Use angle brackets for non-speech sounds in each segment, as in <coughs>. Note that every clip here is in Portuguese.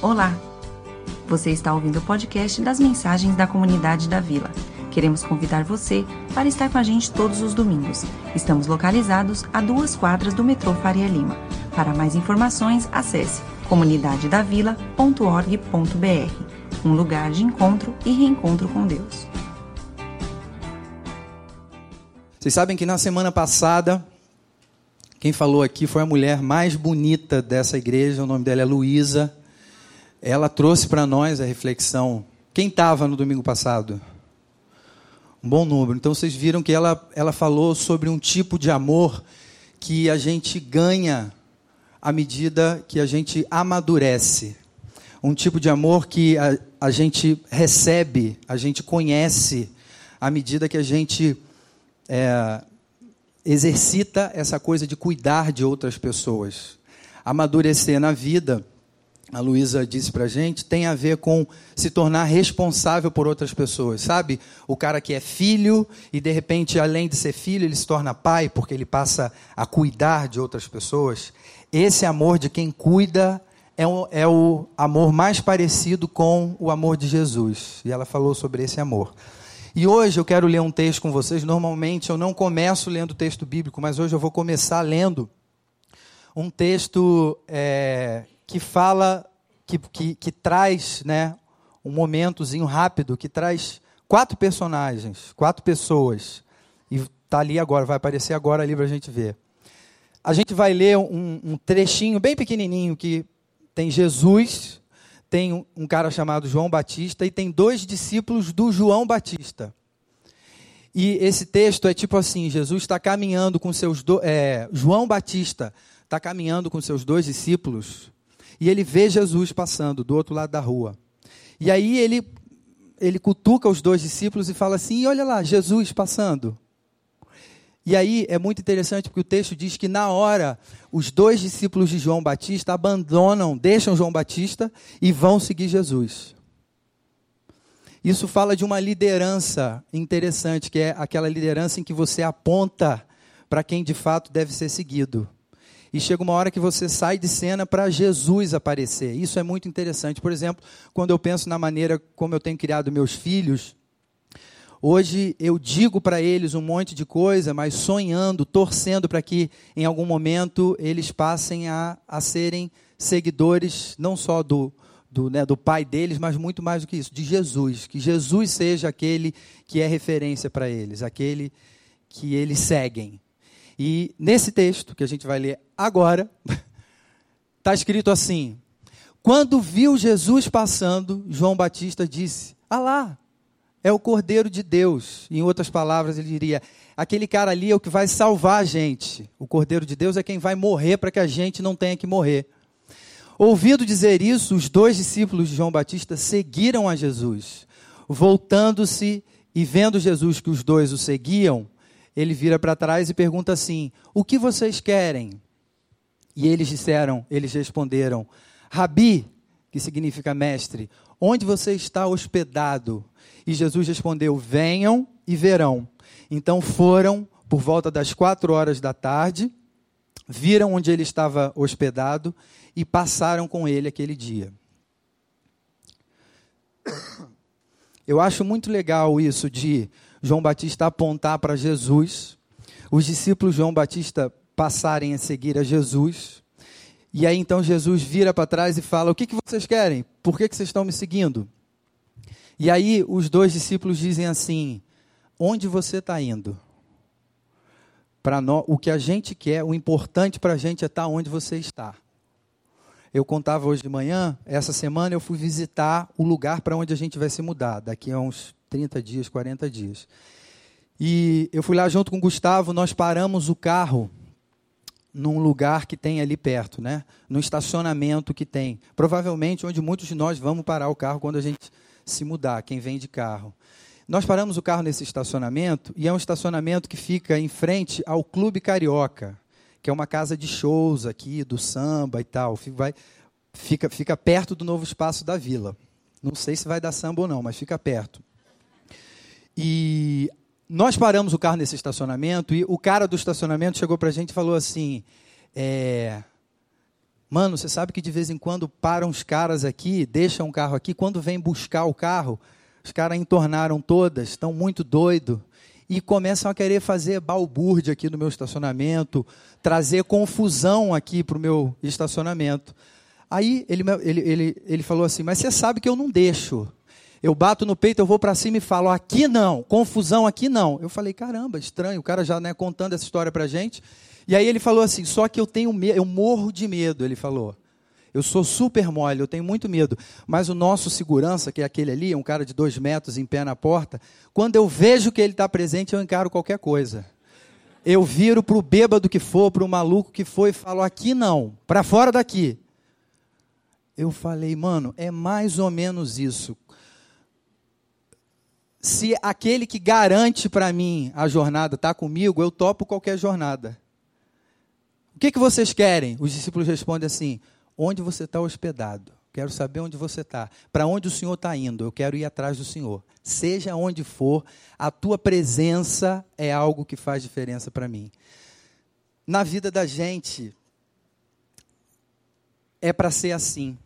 Olá! Você está ouvindo o podcast das mensagens da comunidade da Vila. Queremos convidar você para estar com a gente todos os domingos. Estamos localizados a duas quadras do metrô Faria Lima. Para mais informações, acesse comunidadedavila.org.br um lugar de encontro e reencontro com Deus. Vocês sabem que na semana passada, quem falou aqui foi a mulher mais bonita dessa igreja, o nome dela é Luísa. Ela trouxe para nós a reflexão. Quem estava no domingo passado? Um bom número. Então vocês viram que ela, ela falou sobre um tipo de amor que a gente ganha à medida que a gente amadurece. Um tipo de amor que a, a gente recebe, a gente conhece à medida que a gente é, exercita essa coisa de cuidar de outras pessoas. Amadurecer na vida a Luísa disse para gente, tem a ver com se tornar responsável por outras pessoas, sabe? O cara que é filho e de repente, além de ser filho, ele se torna pai porque ele passa a cuidar de outras pessoas. Esse amor de quem cuida é o, é o amor mais parecido com o amor de Jesus. E ela falou sobre esse amor. E hoje eu quero ler um texto com vocês. Normalmente eu não começo lendo texto bíblico, mas hoje eu vou começar lendo um texto. É, que fala, que, que, que traz né, um momentozinho rápido, que traz quatro personagens, quatro pessoas. E está ali agora, vai aparecer agora ali para a gente ver. A gente vai ler um, um, trechinho bem pequenininho que tem Jesus, tem um, cara chamado João Batista e tem dois discípulos do João Batista. E esse texto é tipo assim: Jesus está caminhando com seus do, é, João Batista está caminhando com seus dois discípulos e ele vê Jesus passando do outro lado da rua. E aí ele, ele cutuca os dois discípulos e fala assim: olha lá, Jesus passando. E aí é muito interessante porque o texto diz que na hora os dois discípulos de João Batista abandonam, deixam João Batista e vão seguir Jesus. Isso fala de uma liderança interessante, que é aquela liderança em que você aponta para quem de fato deve ser seguido e chega uma hora que você sai de cena para Jesus aparecer. Isso é muito interessante. Por exemplo, quando eu penso na maneira como eu tenho criado meus filhos, hoje eu digo para eles um monte de coisa, mas sonhando, torcendo para que em algum momento eles passem a, a serem seguidores não só do, do, né, do pai deles, mas muito mais do que isso, de Jesus. Que Jesus seja aquele que é referência para eles, aquele que eles seguem. E nesse texto que a gente vai ler agora, está <laughs> escrito assim: Quando viu Jesus passando, João Batista disse: Ah lá, é o Cordeiro de Deus. Em outras palavras, ele diria: aquele cara ali é o que vai salvar a gente. O Cordeiro de Deus é quem vai morrer para que a gente não tenha que morrer. Ouvindo dizer isso, os dois discípulos de João Batista seguiram a Jesus. Voltando-se e vendo Jesus que os dois o seguiam, ele vira para trás e pergunta assim: O que vocês querem? E eles disseram, eles responderam: Rabi, que significa mestre, onde você está hospedado? E Jesus respondeu: Venham e verão. Então foram por volta das quatro horas da tarde, viram onde ele estava hospedado e passaram com ele aquele dia. Eu acho muito legal isso de João Batista apontar para Jesus, os discípulos João Batista passarem a seguir a Jesus. E aí então Jesus vira para trás e fala: O que, que vocês querem? Por que, que vocês estão me seguindo? E aí os dois discípulos dizem assim: Onde você está indo? Para nós, o que a gente quer, o importante para a gente é estar tá onde você está. Eu contava hoje de manhã, essa semana eu fui visitar o lugar para onde a gente vai se mudar, daqui a uns 30 dias, 40 dias. E eu fui lá junto com o Gustavo, nós paramos o carro num lugar que tem ali perto, né? No estacionamento que tem. Provavelmente onde muitos de nós vamos parar o carro quando a gente se mudar, quem vem de carro. Nós paramos o carro nesse estacionamento e é um estacionamento que fica em frente ao Clube Carioca, que é uma casa de shows aqui, do samba e tal. Vai, fica, fica perto do novo espaço da vila. Não sei se vai dar samba ou não, mas fica perto. E nós paramos o carro nesse estacionamento e o cara do estacionamento chegou para a gente e falou assim: é, Mano, você sabe que de vez em quando param os caras aqui, deixam o carro aqui, quando vem buscar o carro, os caras entornaram todas, estão muito doidos e começam a querer fazer balbúrdia aqui no meu estacionamento, trazer confusão aqui para o meu estacionamento. Aí ele, ele, ele, ele falou assim: Mas você sabe que eu não deixo. Eu bato no peito, eu vou para cima e falo: Aqui não, confusão aqui não. Eu falei: Caramba, estranho, o cara já né, contando essa história para gente. E aí ele falou assim: Só que eu tenho medo, eu morro de medo. Ele falou. Eu sou super mole, eu tenho muito medo. Mas o nosso segurança, que é aquele ali, um cara de dois metros em pé na porta, quando eu vejo que ele está presente, eu encaro qualquer coisa. Eu viro para o bêbado que for, para o maluco que for e falo: aqui não, para fora daqui. Eu falei, mano, é mais ou menos isso. Se aquele que garante para mim a jornada está comigo, eu topo qualquer jornada. O que, que vocês querem? Os discípulos respondem assim: onde você está hospedado. Quero saber onde você está. Para onde o Senhor está indo? Eu quero ir atrás do Senhor. Seja onde for, a tua presença é algo que faz diferença para mim. Na vida da gente, é para ser assim.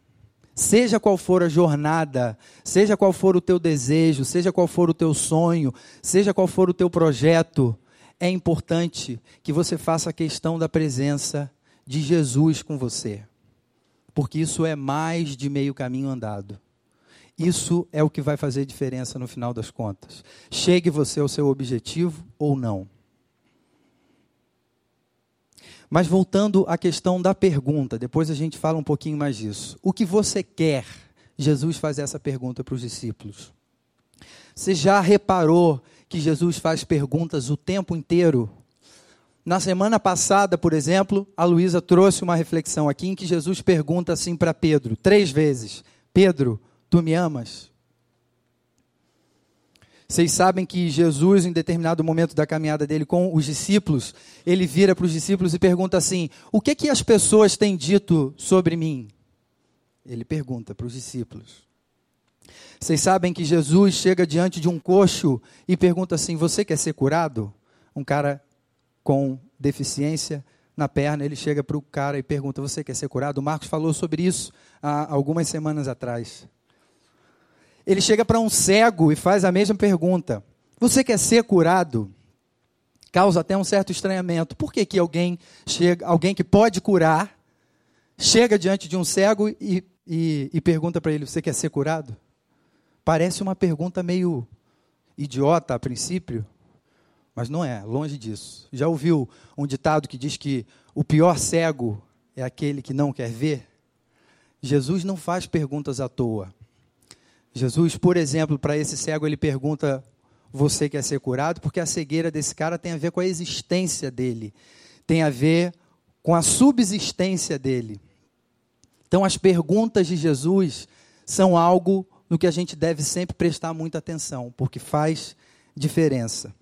Seja qual for a jornada, seja qual for o teu desejo, seja qual for o teu sonho, seja qual for o teu projeto, é importante que você faça a questão da presença de Jesus com você porque isso é mais de meio caminho andado. Isso é o que vai fazer diferença no final das contas. Chegue você ao seu objetivo ou não. Mas voltando à questão da pergunta, depois a gente fala um pouquinho mais disso. O que você quer? Jesus faz essa pergunta para os discípulos. Você já reparou que Jesus faz perguntas o tempo inteiro na semana passada, por exemplo, a Luísa trouxe uma reflexão aqui em que Jesus pergunta assim para Pedro, três vezes: Pedro, tu me amas? Vocês sabem que Jesus, em determinado momento da caminhada dele com os discípulos, ele vira para os discípulos e pergunta assim: O que que as pessoas têm dito sobre mim? Ele pergunta para os discípulos. Vocês sabem que Jesus chega diante de um coxo e pergunta assim: Você quer ser curado? Um cara com deficiência na perna, ele chega para o cara e pergunta: Você quer ser curado? O Marcos falou sobre isso há algumas semanas atrás. Ele chega para um cego e faz a mesma pergunta: Você quer ser curado? Causa até um certo estranhamento. Por que, que alguém chega, alguém que pode curar, chega diante de um cego e, e, e pergunta para ele: Você quer ser curado? Parece uma pergunta meio idiota a princípio, mas não é, longe disso. Já ouviu um ditado que diz que o pior cego é aquele que não quer ver? Jesus não faz perguntas à toa. Jesus, por exemplo, para esse cego, ele pergunta: Você quer ser curado? Porque a cegueira desse cara tem a ver com a existência dele, tem a ver com a subsistência dele. Então, as perguntas de Jesus são algo no que a gente deve sempre prestar muita atenção, porque faz diferença.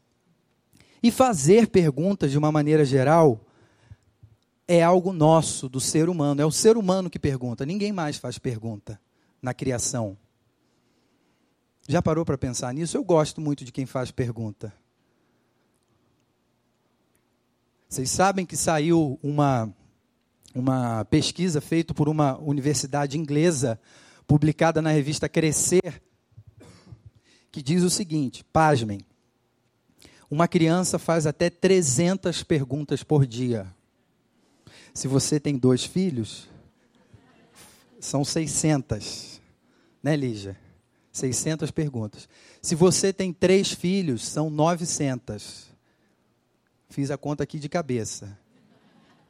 E fazer perguntas de uma maneira geral é algo nosso, do ser humano. É o ser humano que pergunta, ninguém mais faz pergunta na criação. Já parou para pensar nisso? Eu gosto muito de quem faz pergunta. Vocês sabem que saiu uma, uma pesquisa feita por uma universidade inglesa, publicada na revista Crescer, que diz o seguinte: pasmem. Uma criança faz até 300 perguntas por dia. Se você tem dois filhos, são 600. Né, Lígia? 600 perguntas. Se você tem três filhos, são 900. Fiz a conta aqui de cabeça.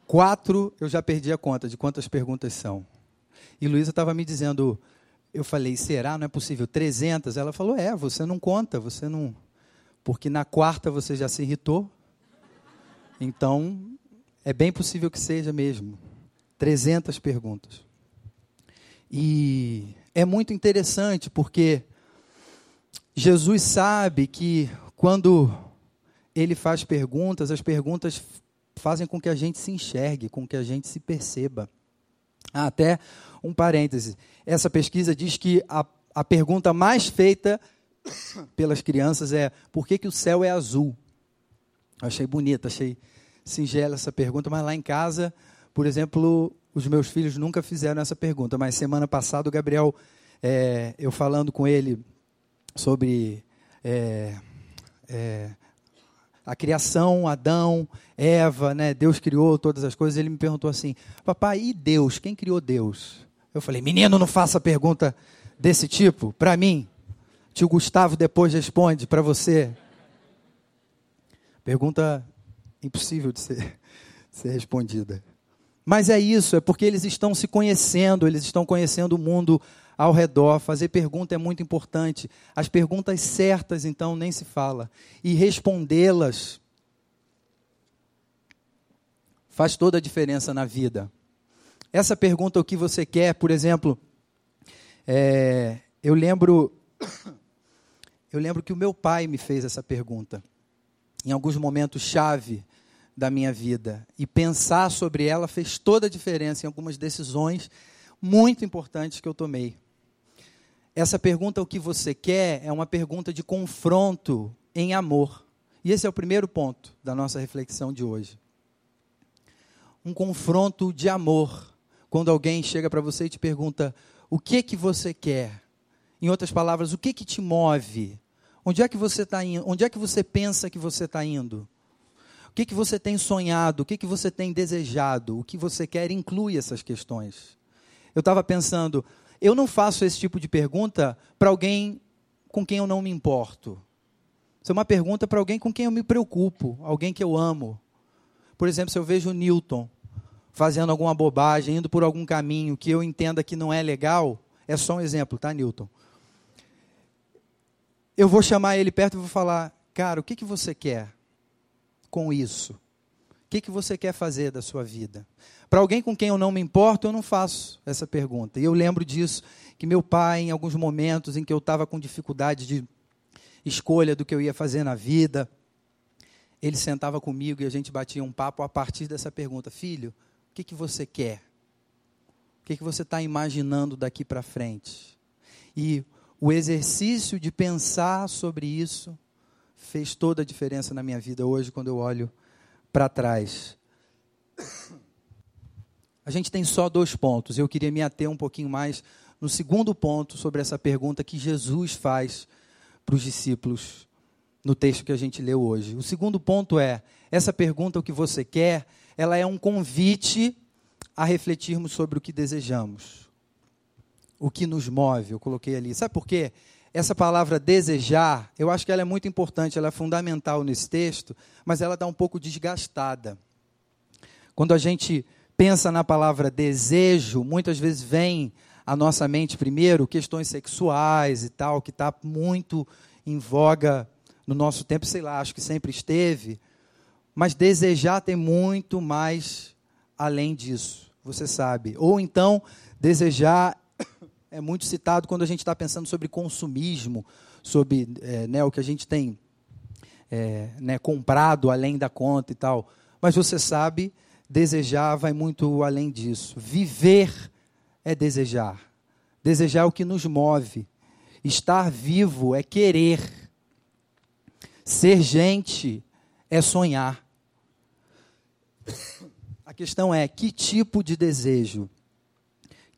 Quatro, eu já perdi a conta de quantas perguntas são. E Luísa estava me dizendo, eu falei, será? Não é possível? 300? Ela falou, é, você não conta, você não porque na quarta você já se irritou. Então, é bem possível que seja mesmo. 300 perguntas. E é muito interessante porque Jesus sabe que quando ele faz perguntas, as perguntas fazem com que a gente se enxergue, com que a gente se perceba. Ah, até um parêntese. Essa pesquisa diz que a, a pergunta mais feita pelas crianças é por que, que o céu é azul? achei bonita, achei singela essa pergunta, mas lá em casa, por exemplo, os meus filhos nunca fizeram essa pergunta, mas semana passada o Gabriel, é, eu falando com ele sobre é, é, a criação, Adão, Eva, né? Deus criou todas as coisas. Ele me perguntou assim: Papai, e Deus? Quem criou Deus? Eu falei: Menino, não faça pergunta desse tipo para mim. Tio Gustavo depois responde para você. Pergunta impossível de ser, de ser respondida. Mas é isso, é porque eles estão se conhecendo, eles estão conhecendo o mundo ao redor. Fazer pergunta é muito importante. As perguntas certas, então, nem se fala. E respondê-las faz toda a diferença na vida. Essa pergunta, o que você quer, por exemplo, é, eu lembro, eu lembro que o meu pai me fez essa pergunta em alguns momentos chave da minha vida. E pensar sobre ela fez toda a diferença em algumas decisões muito importantes que eu tomei. Essa pergunta, o que você quer, é uma pergunta de confronto em amor. E esse é o primeiro ponto da nossa reflexão de hoje. Um confronto de amor. Quando alguém chega para você e te pergunta: o que que você quer? Em outras palavras, o que que te move? Onde é que você está indo? Onde é que você pensa que você está indo? O que, que você tem sonhado? O que, que você tem desejado? O que você quer inclui essas questões. Eu estava pensando, eu não faço esse tipo de pergunta para alguém com quem eu não me importo. Isso é uma pergunta para alguém com quem eu me preocupo, alguém que eu amo. Por exemplo, se eu vejo o Newton fazendo alguma bobagem, indo por algum caminho que eu entenda que não é legal, é só um exemplo, tá, Newton? Eu vou chamar ele perto e vou falar: Cara, o que, que você quer com isso? O que, que você quer fazer da sua vida? Para alguém com quem eu não me importo, eu não faço essa pergunta. E eu lembro disso, que meu pai, em alguns momentos em que eu estava com dificuldade de escolha do que eu ia fazer na vida, ele sentava comigo e a gente batia um papo a partir dessa pergunta: Filho, o que, que você quer? O que, que você está imaginando daqui para frente? E o exercício de pensar sobre isso fez toda a diferença na minha vida hoje quando eu olho para trás. A gente tem só dois pontos. Eu queria me ater um pouquinho mais no segundo ponto sobre essa pergunta que Jesus faz para os discípulos no texto que a gente leu hoje. O segundo ponto é: essa pergunta, o que você quer, ela é um convite a refletirmos sobre o que desejamos o que nos move, eu coloquei ali. Sabe por quê? Essa palavra desejar, eu acho que ela é muito importante, ela é fundamental nesse texto, mas ela está um pouco desgastada. Quando a gente pensa na palavra desejo, muitas vezes vem à nossa mente primeiro questões sexuais e tal, que está muito em voga no nosso tempo, sei lá, acho que sempre esteve. Mas desejar tem muito mais além disso, você sabe. Ou então, desejar é muito citado quando a gente está pensando sobre consumismo, sobre é, né, o que a gente tem é, né, comprado além da conta e tal. Mas você sabe, desejar vai muito além disso. Viver é desejar. Desejar é o que nos move. Estar vivo é querer. Ser gente é sonhar. A questão é: que tipo de desejo?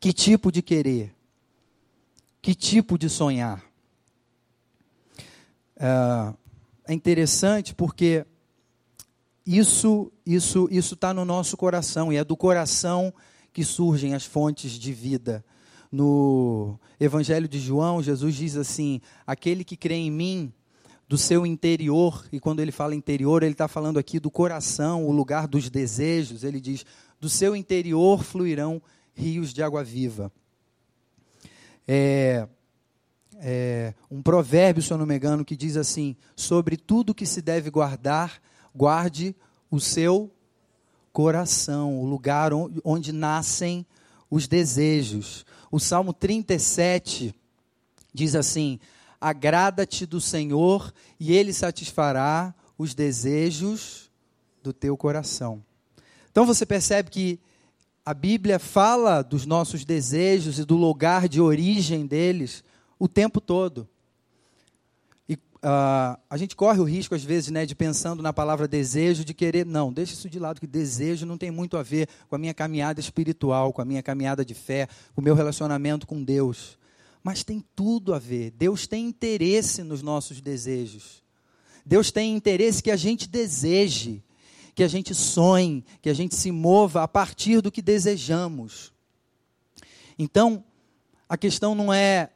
Que tipo de querer? Que tipo de sonhar? É, é interessante porque isso isso isso está no nosso coração e é do coração que surgem as fontes de vida. No Evangelho de João, Jesus diz assim: aquele que crê em mim, do seu interior, e quando ele fala interior, ele está falando aqui do coração, o lugar dos desejos. Ele diz: do seu interior fluirão rios de água viva é, é, um provérbio, se eu não me engano, que diz assim: sobre tudo que se deve guardar, guarde o seu coração, o lugar onde, nascem os desejos. O Salmo 37 diz assim: Agrada-te do Senhor e Ele satisfará os desejos do teu coração. Então você percebe que a Bíblia fala dos nossos desejos e do lugar de origem deles o tempo todo. E uh, a gente corre o risco, às vezes, né, de pensando na palavra desejo, de querer. Não, deixa isso de lado, que desejo não tem muito a ver com a minha caminhada espiritual, com a minha caminhada de fé, com o meu relacionamento com Deus. Mas tem tudo a ver. Deus tem interesse nos nossos desejos. Deus tem interesse que a gente deseje, que a gente sonhe, que a gente se mova a partir do que desejamos. Então, a questão não é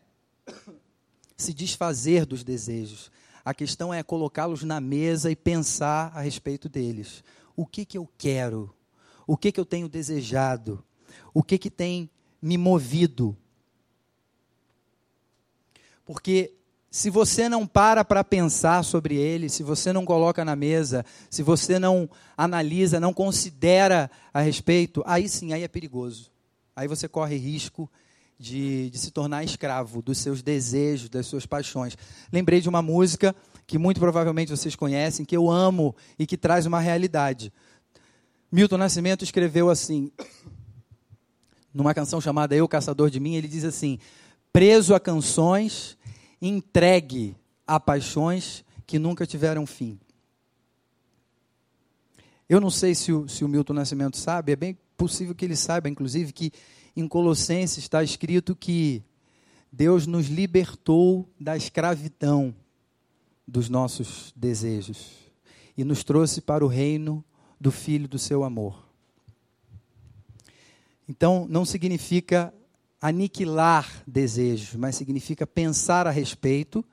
se desfazer dos desejos. A questão é colocá-los na mesa e pensar a respeito deles. O que, que eu quero? O que, que eu tenho desejado? O que, que tem me movido? Porque se você não para para pensar sobre ele, se você não coloca na mesa, se você não analisa, não considera a respeito, aí sim, aí é perigoso. Aí você corre risco de, de se tornar escravo dos seus desejos, das suas paixões. Lembrei de uma música que muito provavelmente vocês conhecem, que eu amo e que traz uma realidade. Milton Nascimento escreveu assim, numa canção chamada Eu Caçador de Mim, ele diz assim: preso a canções, entregue a paixões que nunca tiveram fim. Eu não sei se o, se o Milton Nascimento sabe, é bem possível que ele saiba, inclusive, que em Colossenses está escrito que Deus nos libertou da escravidão dos nossos desejos e nos trouxe para o reino do Filho do seu amor. Então, não significa aniquilar desejos, mas significa pensar a respeito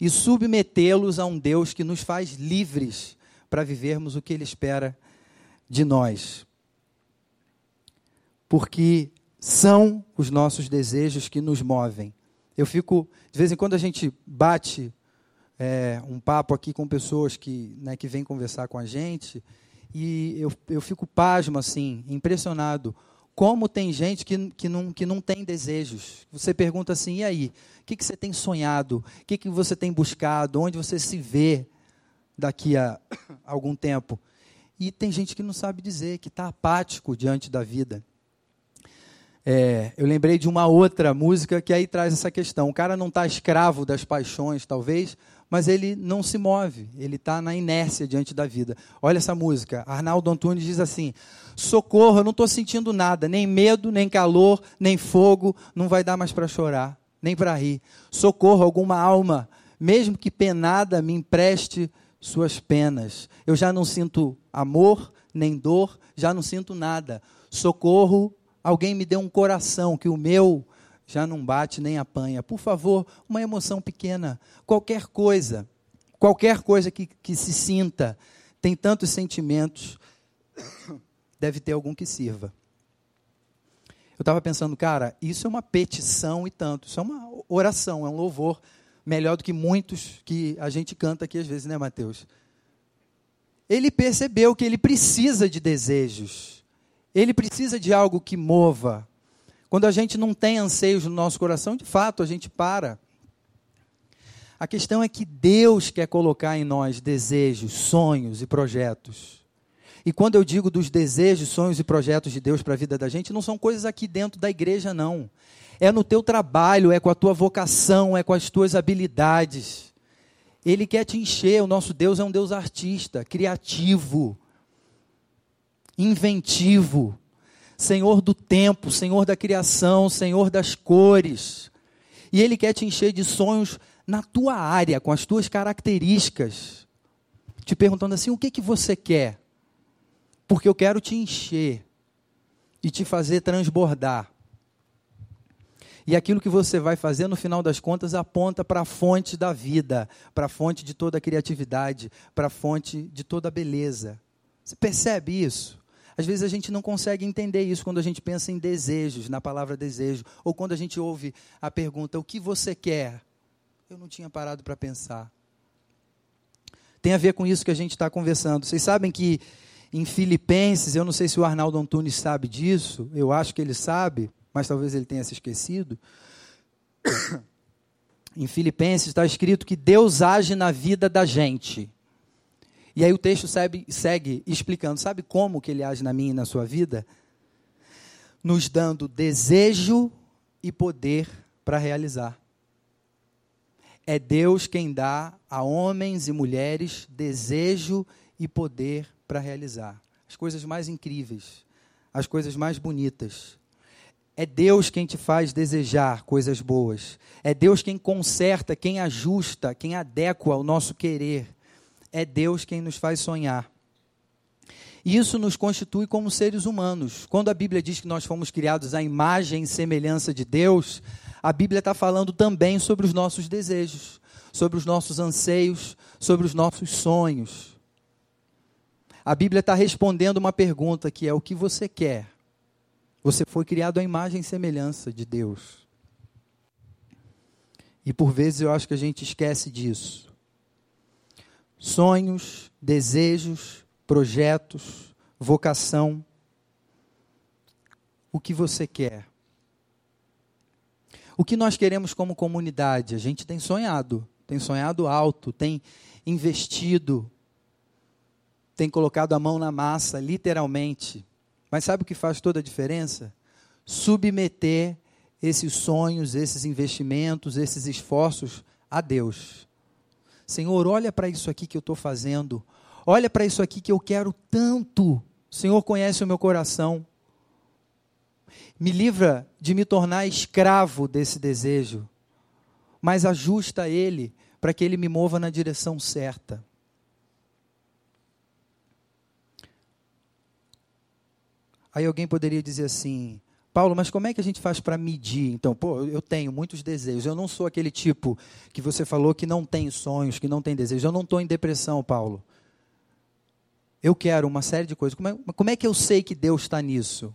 e submetê-los a um Deus que nos faz livres para vivermos o que Ele espera de nós. Porque são os nossos desejos que nos movem. Eu fico, de vez em quando a gente bate é, um papo aqui com pessoas que, né, que vêm conversar com a gente, e eu, eu fico pasmo, assim, impressionado. Como tem gente que, que, não, que não tem desejos. Você pergunta assim, e aí? O que, que você tem sonhado? O que, que você tem buscado? Onde você se vê daqui a <coughs> algum tempo? E tem gente que não sabe dizer, que está apático diante da vida. É, eu lembrei de uma outra música que aí traz essa questão. O cara não está escravo das paixões, talvez, mas ele não se move, ele está na inércia diante da vida. Olha essa música. Arnaldo Antunes diz assim: Socorro, eu não estou sentindo nada, nem medo, nem calor, nem fogo, não vai dar mais para chorar, nem para rir. Socorro, alguma alma, mesmo que penada, me empreste suas penas. Eu já não sinto amor, nem dor, já não sinto nada. Socorro, Alguém me dê um coração que o meu já não bate nem apanha. Por favor, uma emoção pequena, qualquer coisa, qualquer coisa que, que se sinta, tem tantos sentimentos, <coughs> deve ter algum que sirva. Eu estava pensando, cara, isso é uma petição e tanto, isso é uma oração, é um louvor, melhor do que muitos que a gente canta aqui às vezes, né, Mateus? Ele percebeu que ele precisa de desejos. Ele precisa de algo que mova. Quando a gente não tem anseios no nosso coração, de fato, a gente para. A questão é que Deus quer colocar em nós desejos, sonhos e projetos. E quando eu digo dos desejos, sonhos e projetos de Deus para a vida da gente, não são coisas aqui dentro da igreja, não. É no teu trabalho, é com a tua vocação, é com as tuas habilidades. Ele quer te encher. O nosso Deus é um Deus artista, criativo inventivo, Senhor do tempo, Senhor da criação, Senhor das cores. E Ele quer te encher de sonhos na tua área, com as tuas características. Te perguntando assim: o que, que você quer? Porque eu quero te encher e te fazer transbordar. E aquilo que você vai fazer, no final das contas, aponta para a fonte da vida, para a fonte de toda a criatividade, para a fonte de toda a beleza. Você percebe isso? Às vezes a gente não consegue entender isso quando a gente pensa em desejos, na palavra desejo, ou quando a gente ouve a pergunta: o que você quer? Eu não tinha parado para pensar. Tem a ver com isso que a gente está conversando. Vocês sabem que em Filipenses, eu não sei se o Arnaldo Antunes sabe disso, eu acho que ele sabe, mas talvez ele tenha se esquecido. <coughs> em Filipenses está escrito que Deus age na vida da gente. E aí o texto segue, segue explicando, sabe como que ele age na minha e na sua vida? Nos dando desejo e poder para realizar. É Deus quem dá a homens e mulheres desejo e poder para realizar as coisas mais incríveis, as coisas mais bonitas. É Deus quem te faz desejar coisas boas. É Deus quem conserta, quem ajusta, quem adequa ao nosso querer. É Deus quem nos faz sonhar. E isso nos constitui como seres humanos. Quando a Bíblia diz que nós fomos criados à imagem e semelhança de Deus, a Bíblia está falando também sobre os nossos desejos, sobre os nossos anseios, sobre os nossos sonhos. A Bíblia está respondendo uma pergunta que é: o que você quer? Você foi criado à imagem e semelhança de Deus. E por vezes eu acho que a gente esquece disso. Sonhos, desejos, projetos, vocação. O que você quer? O que nós queremos como comunidade? A gente tem sonhado, tem sonhado alto, tem investido, tem colocado a mão na massa, literalmente. Mas sabe o que faz toda a diferença? Submeter esses sonhos, esses investimentos, esses esforços a Deus. Senhor, olha para isso aqui que eu estou fazendo. Olha para isso aqui que eu quero tanto. O Senhor conhece o meu coração. Me livra de me tornar escravo desse desejo, mas ajusta ele para que ele me mova na direção certa. Aí alguém poderia dizer assim: Paulo, mas como é que a gente faz para medir? Então, pô, eu tenho muitos desejos. Eu não sou aquele tipo que você falou que não tem sonhos, que não tem desejos. Eu não estou em depressão, Paulo eu quero uma série de coisas. Como é, como é que eu sei que Deus está nisso?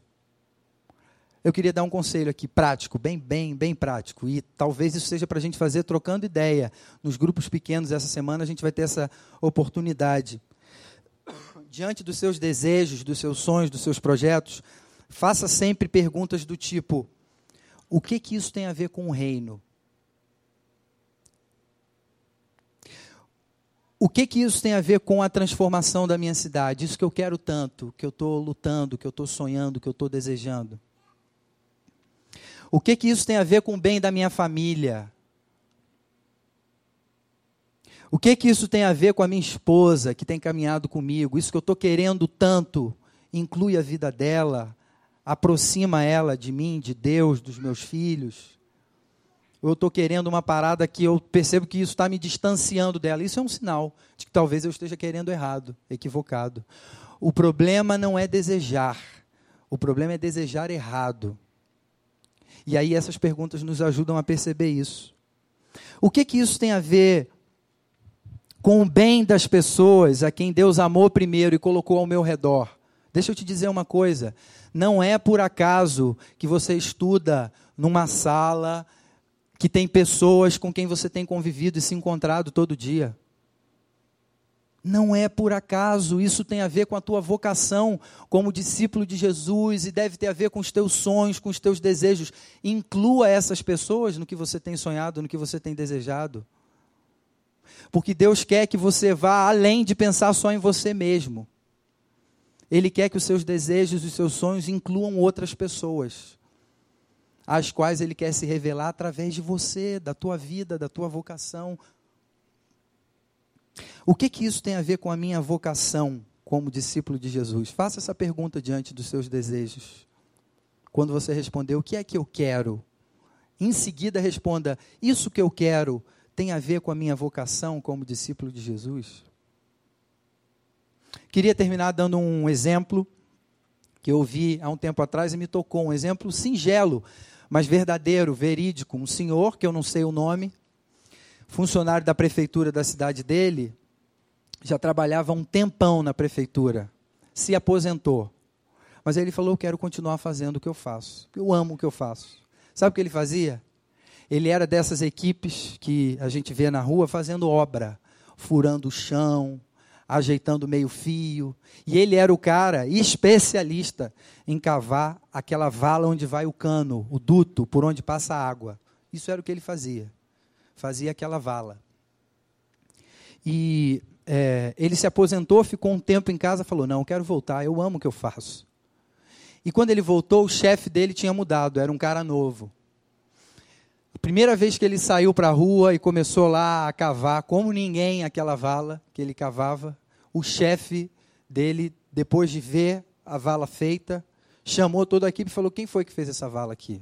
Eu queria dar um conselho aqui, prático, bem, bem, bem prático. E talvez isso seja para a gente fazer trocando ideia. Nos grupos pequenos essa semana a gente vai ter essa oportunidade. <coughs> Diante dos seus desejos, dos seus sonhos, dos seus projetos, faça sempre perguntas do tipo: o que que isso tem a ver com o reino? O que que isso tem a ver com a transformação da minha cidade? Isso que eu quero tanto, que eu estou lutando, que eu estou sonhando, que eu estou desejando. O que que isso tem a ver com o bem da minha família? O que que isso tem a ver com a minha esposa que tem caminhado comigo? Isso que eu estou querendo tanto inclui a vida dela, aproxima ela de mim, de Deus, dos meus filhos eu estou querendo uma parada que eu percebo que isso está me distanciando dela. Isso é um sinal de que talvez eu esteja querendo errado, equivocado. O problema não é desejar, o problema é desejar errado. E aí essas perguntas nos ajudam a perceber isso. O que que isso tem a ver com o bem das pessoas a quem Deus amou primeiro e colocou ao meu redor? Deixa eu te dizer uma coisa: não é por acaso que você estuda numa sala que tem pessoas com quem você tem convivido e se encontrado todo dia. Não é por acaso, isso tem a ver com a tua vocação como discípulo de Jesus e deve ter a ver com os teus sonhos, com os teus desejos. Inclua essas pessoas no que você tem sonhado, no que você tem desejado. Porque Deus quer que você vá além de pensar só em você mesmo. Ele quer que os seus desejos e os seus sonhos incluam outras pessoas às quais Ele quer se revelar através de você, da tua vida, da tua vocação. O que que isso tem a ver com a minha vocação como discípulo de Jesus? Faça essa pergunta diante dos seus desejos. Quando você responder, o que é que eu quero? Em seguida, responda: Isso que eu quero tem a ver com a minha vocação como discípulo de Jesus? Queria terminar dando um exemplo que eu ouvi há um tempo atrás e me tocou, um exemplo singelo, mas verdadeiro, verídico, um senhor, que eu não sei o nome, funcionário da prefeitura da cidade dele, já trabalhava um tempão na prefeitura, se aposentou. Mas ele falou: quero continuar fazendo o que eu faço, eu amo o que eu faço. Sabe o que ele fazia? Ele era dessas equipes que a gente vê na rua fazendo obra, furando o chão, ajeitando meio fio. E ele era o cara especialista em cavar aquela vala onde vai o cano, o duto, por onde passa a água. Isso era o que ele fazia. Fazia aquela vala. E é, ele se aposentou, ficou um tempo em casa, falou: Não, quero voltar, eu amo o que eu faço. E quando ele voltou, o chefe dele tinha mudado, era um cara novo. Primeira vez que ele saiu para a rua e começou lá a cavar, como ninguém, aquela vala que ele cavava, o chefe dele, depois de ver a vala feita, chamou toda a equipe e falou: Quem foi que fez essa vala aqui?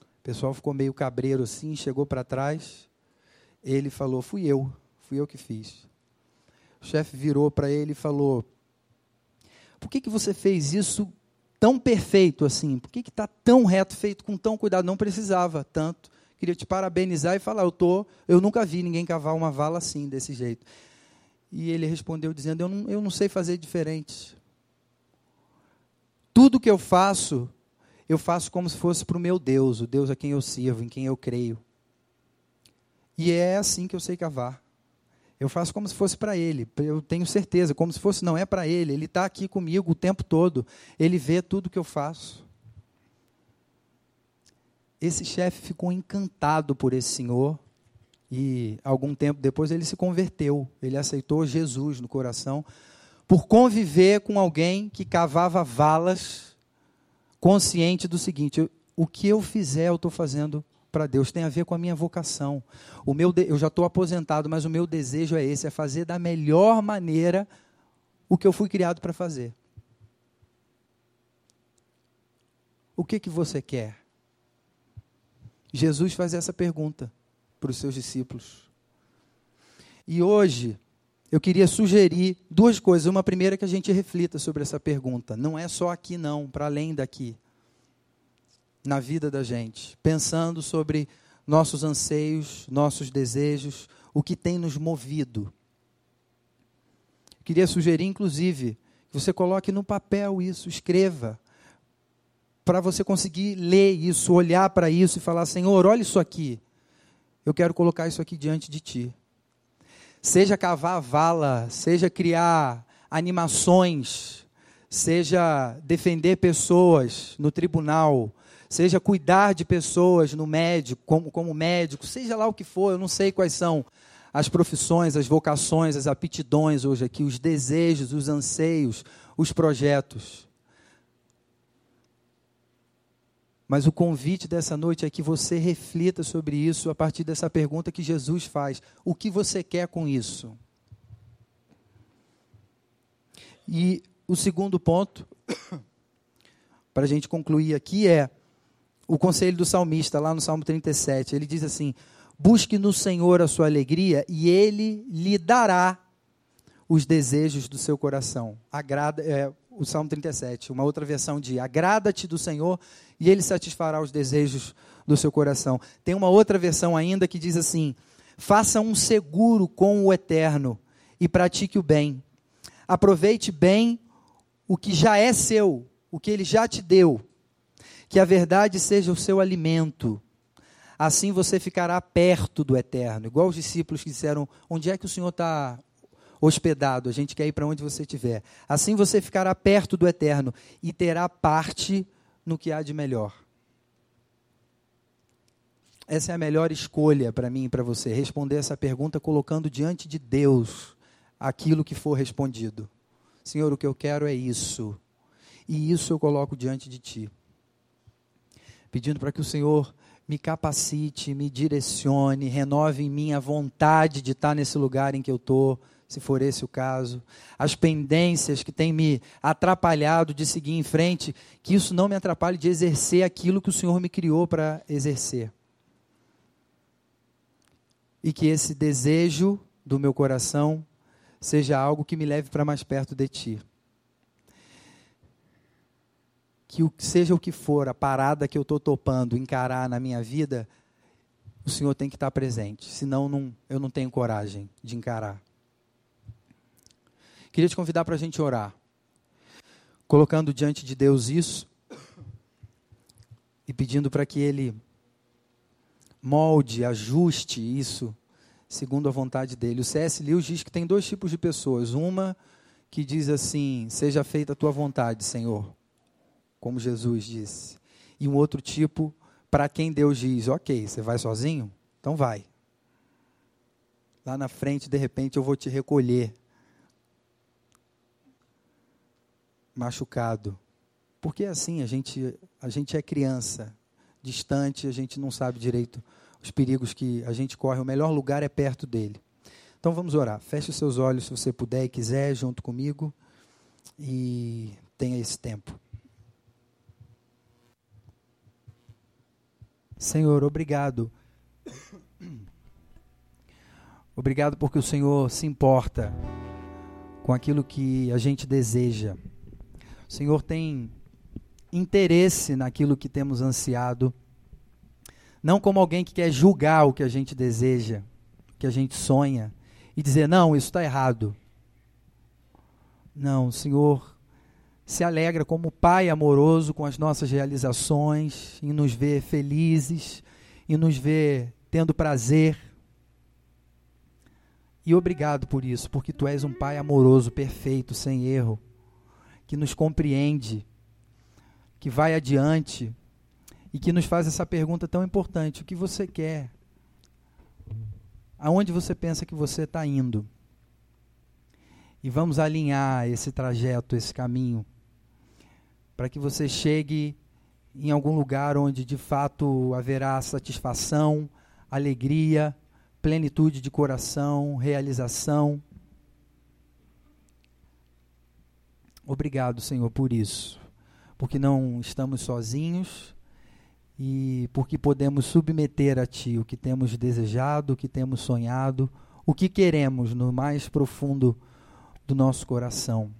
O pessoal ficou meio cabreiro assim, chegou para trás. Ele falou: Fui eu, fui eu que fiz. O chefe virou para ele e falou: Por que, que você fez isso tão perfeito assim? Por que está tão reto, feito com tão cuidado? Não precisava tanto. Queria te parabenizar e falar, eu tô, eu nunca vi ninguém cavar uma vala assim, desse jeito. E ele respondeu dizendo, eu não, eu não sei fazer diferente. Tudo que eu faço, eu faço como se fosse para o meu Deus, o Deus a quem eu sirvo, em quem eu creio. E é assim que eu sei cavar. Eu faço como se fosse para ele. Eu tenho certeza, como se fosse não é para ele. Ele está aqui comigo o tempo todo. Ele vê tudo que eu faço. Esse chefe ficou encantado por esse senhor e algum tempo depois ele se converteu. Ele aceitou Jesus no coração por conviver com alguém que cavava valas, consciente do seguinte: o que eu fizer, eu estou fazendo para Deus, tem a ver com a minha vocação. O meu de... Eu já estou aposentado, mas o meu desejo é esse: é fazer da melhor maneira o que eu fui criado para fazer. O que, que você quer? Jesus faz essa pergunta para os seus discípulos. E hoje, eu queria sugerir duas coisas. Uma primeira é que a gente reflita sobre essa pergunta. Não é só aqui, não, para além daqui na vida da gente, pensando sobre nossos anseios, nossos desejos, o que tem nos movido. Queria sugerir, inclusive, que você coloque no papel isso, escreva, para você conseguir ler isso, olhar para isso e falar: Senhor, olha isso aqui, eu quero colocar isso aqui diante de Ti. Seja cavar vala, seja criar animações, seja defender pessoas no tribunal, seja cuidar de pessoas no médico, como, como médico, seja lá o que for, eu não sei quais são as profissões, as vocações, as aptidões hoje aqui, os desejos, os anseios, os projetos. Mas o convite dessa noite é que você reflita sobre isso a partir dessa pergunta que Jesus faz: o que você quer com isso? E o segundo ponto, <coughs> para a gente concluir aqui, é o conselho do salmista, lá no Salmo 37. Ele diz assim: Busque no Senhor a sua alegria e ele lhe dará os desejos do seu coração. Agrada, é, o Salmo 37, uma outra versão de agrada-te do Senhor e ele satisfará os desejos do seu coração. Tem uma outra versão ainda que diz assim: Faça um seguro com o eterno e pratique o bem. Aproveite bem o que já é seu, o que ele já te deu que a verdade seja o seu alimento. Assim você ficará perto do eterno. Igual os discípulos que disseram: Onde é que o Senhor está hospedado? A gente quer ir para onde você estiver. Assim você ficará perto do eterno e terá parte no que há de melhor. Essa é a melhor escolha para mim e para você, responder essa pergunta colocando diante de Deus aquilo que for respondido. Senhor, o que eu quero é isso. E isso eu coloco diante de ti pedindo para que o Senhor me capacite, me direcione, renove em mim a vontade de estar nesse lugar em que eu estou, se for esse o caso. As pendências que têm me atrapalhado de seguir em frente, que isso não me atrapalhe de exercer aquilo que o Senhor me criou para exercer. E que esse desejo do meu coração seja algo que me leve para mais perto de Ti que o, seja o que for a parada que eu estou topando encarar na minha vida, o Senhor tem que estar presente, senão não, eu não tenho coragem de encarar. Queria te convidar para a gente orar, colocando diante de Deus isso e pedindo para que Ele molde, ajuste isso segundo a vontade dele. O C.S. Lewis diz que tem dois tipos de pessoas. Uma que diz assim: Seja feita a tua vontade, Senhor como Jesus disse. E um outro tipo para quem Deus diz: Ok, você vai sozinho? Então vai. Lá na frente, de repente, eu vou te recolher. Machucado. Porque é assim, a gente, a gente é criança distante, a gente não sabe direito os perigos que a gente corre. O melhor lugar é perto dele. Então vamos orar. Feche os seus olhos se você puder e quiser, junto comigo, e tenha esse tempo. Senhor, obrigado. Obrigado porque o Senhor se importa com aquilo que a gente deseja. O Senhor tem interesse naquilo que temos ansiado, não como alguém que quer julgar o que a gente deseja, o que a gente sonha, e dizer, não, isso está errado. Não, o Senhor se alegra como Pai amoroso com as nossas realizações, em nos ver felizes, e nos ver tendo prazer e obrigado por isso, porque tu és um Pai amoroso, perfeito, sem erro, que nos compreende, que vai adiante e que nos faz essa pergunta tão importante: o que você quer? Aonde você pensa que você está indo? E vamos alinhar esse trajeto, esse caminho, para que você chegue em algum lugar onde de fato haverá satisfação, alegria, plenitude de coração, realização. Obrigado, Senhor, por isso, porque não estamos sozinhos e porque podemos submeter a Ti o que temos desejado, o que temos sonhado, o que queremos no mais profundo do nosso coração.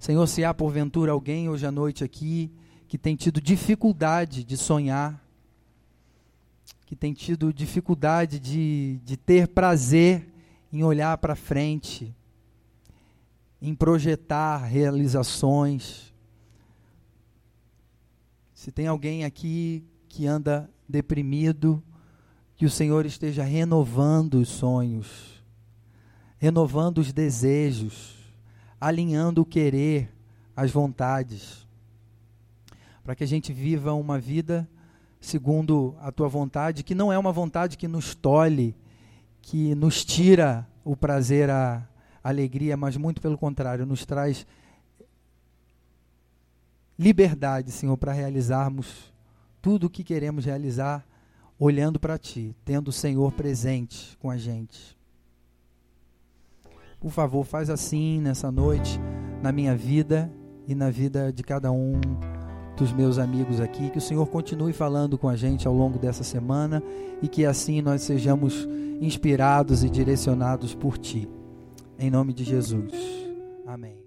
Senhor, se há porventura alguém hoje à noite aqui que tem tido dificuldade de sonhar, que tem tido dificuldade de, de ter prazer em olhar para frente, em projetar realizações. Se tem alguém aqui que anda deprimido, que o Senhor esteja renovando os sonhos, renovando os desejos, alinhando o querer, as vontades, para que a gente viva uma vida segundo a tua vontade, que não é uma vontade que nos tolhe, que nos tira o prazer, a, alegria, mas muito pelo contrário, nos traz liberdade, Senhor, para realizarmos tudo o que queremos realizar olhando para Ti, tendo o Senhor presente com a gente. Por favor, faz assim nessa noite, na minha vida e na vida de cada um dos meus amigos aqui. Que o Senhor continue falando com a gente ao longo dessa semana e que assim nós sejamos inspirados e direcionados por Ti. Em nome de Jesus. Amém.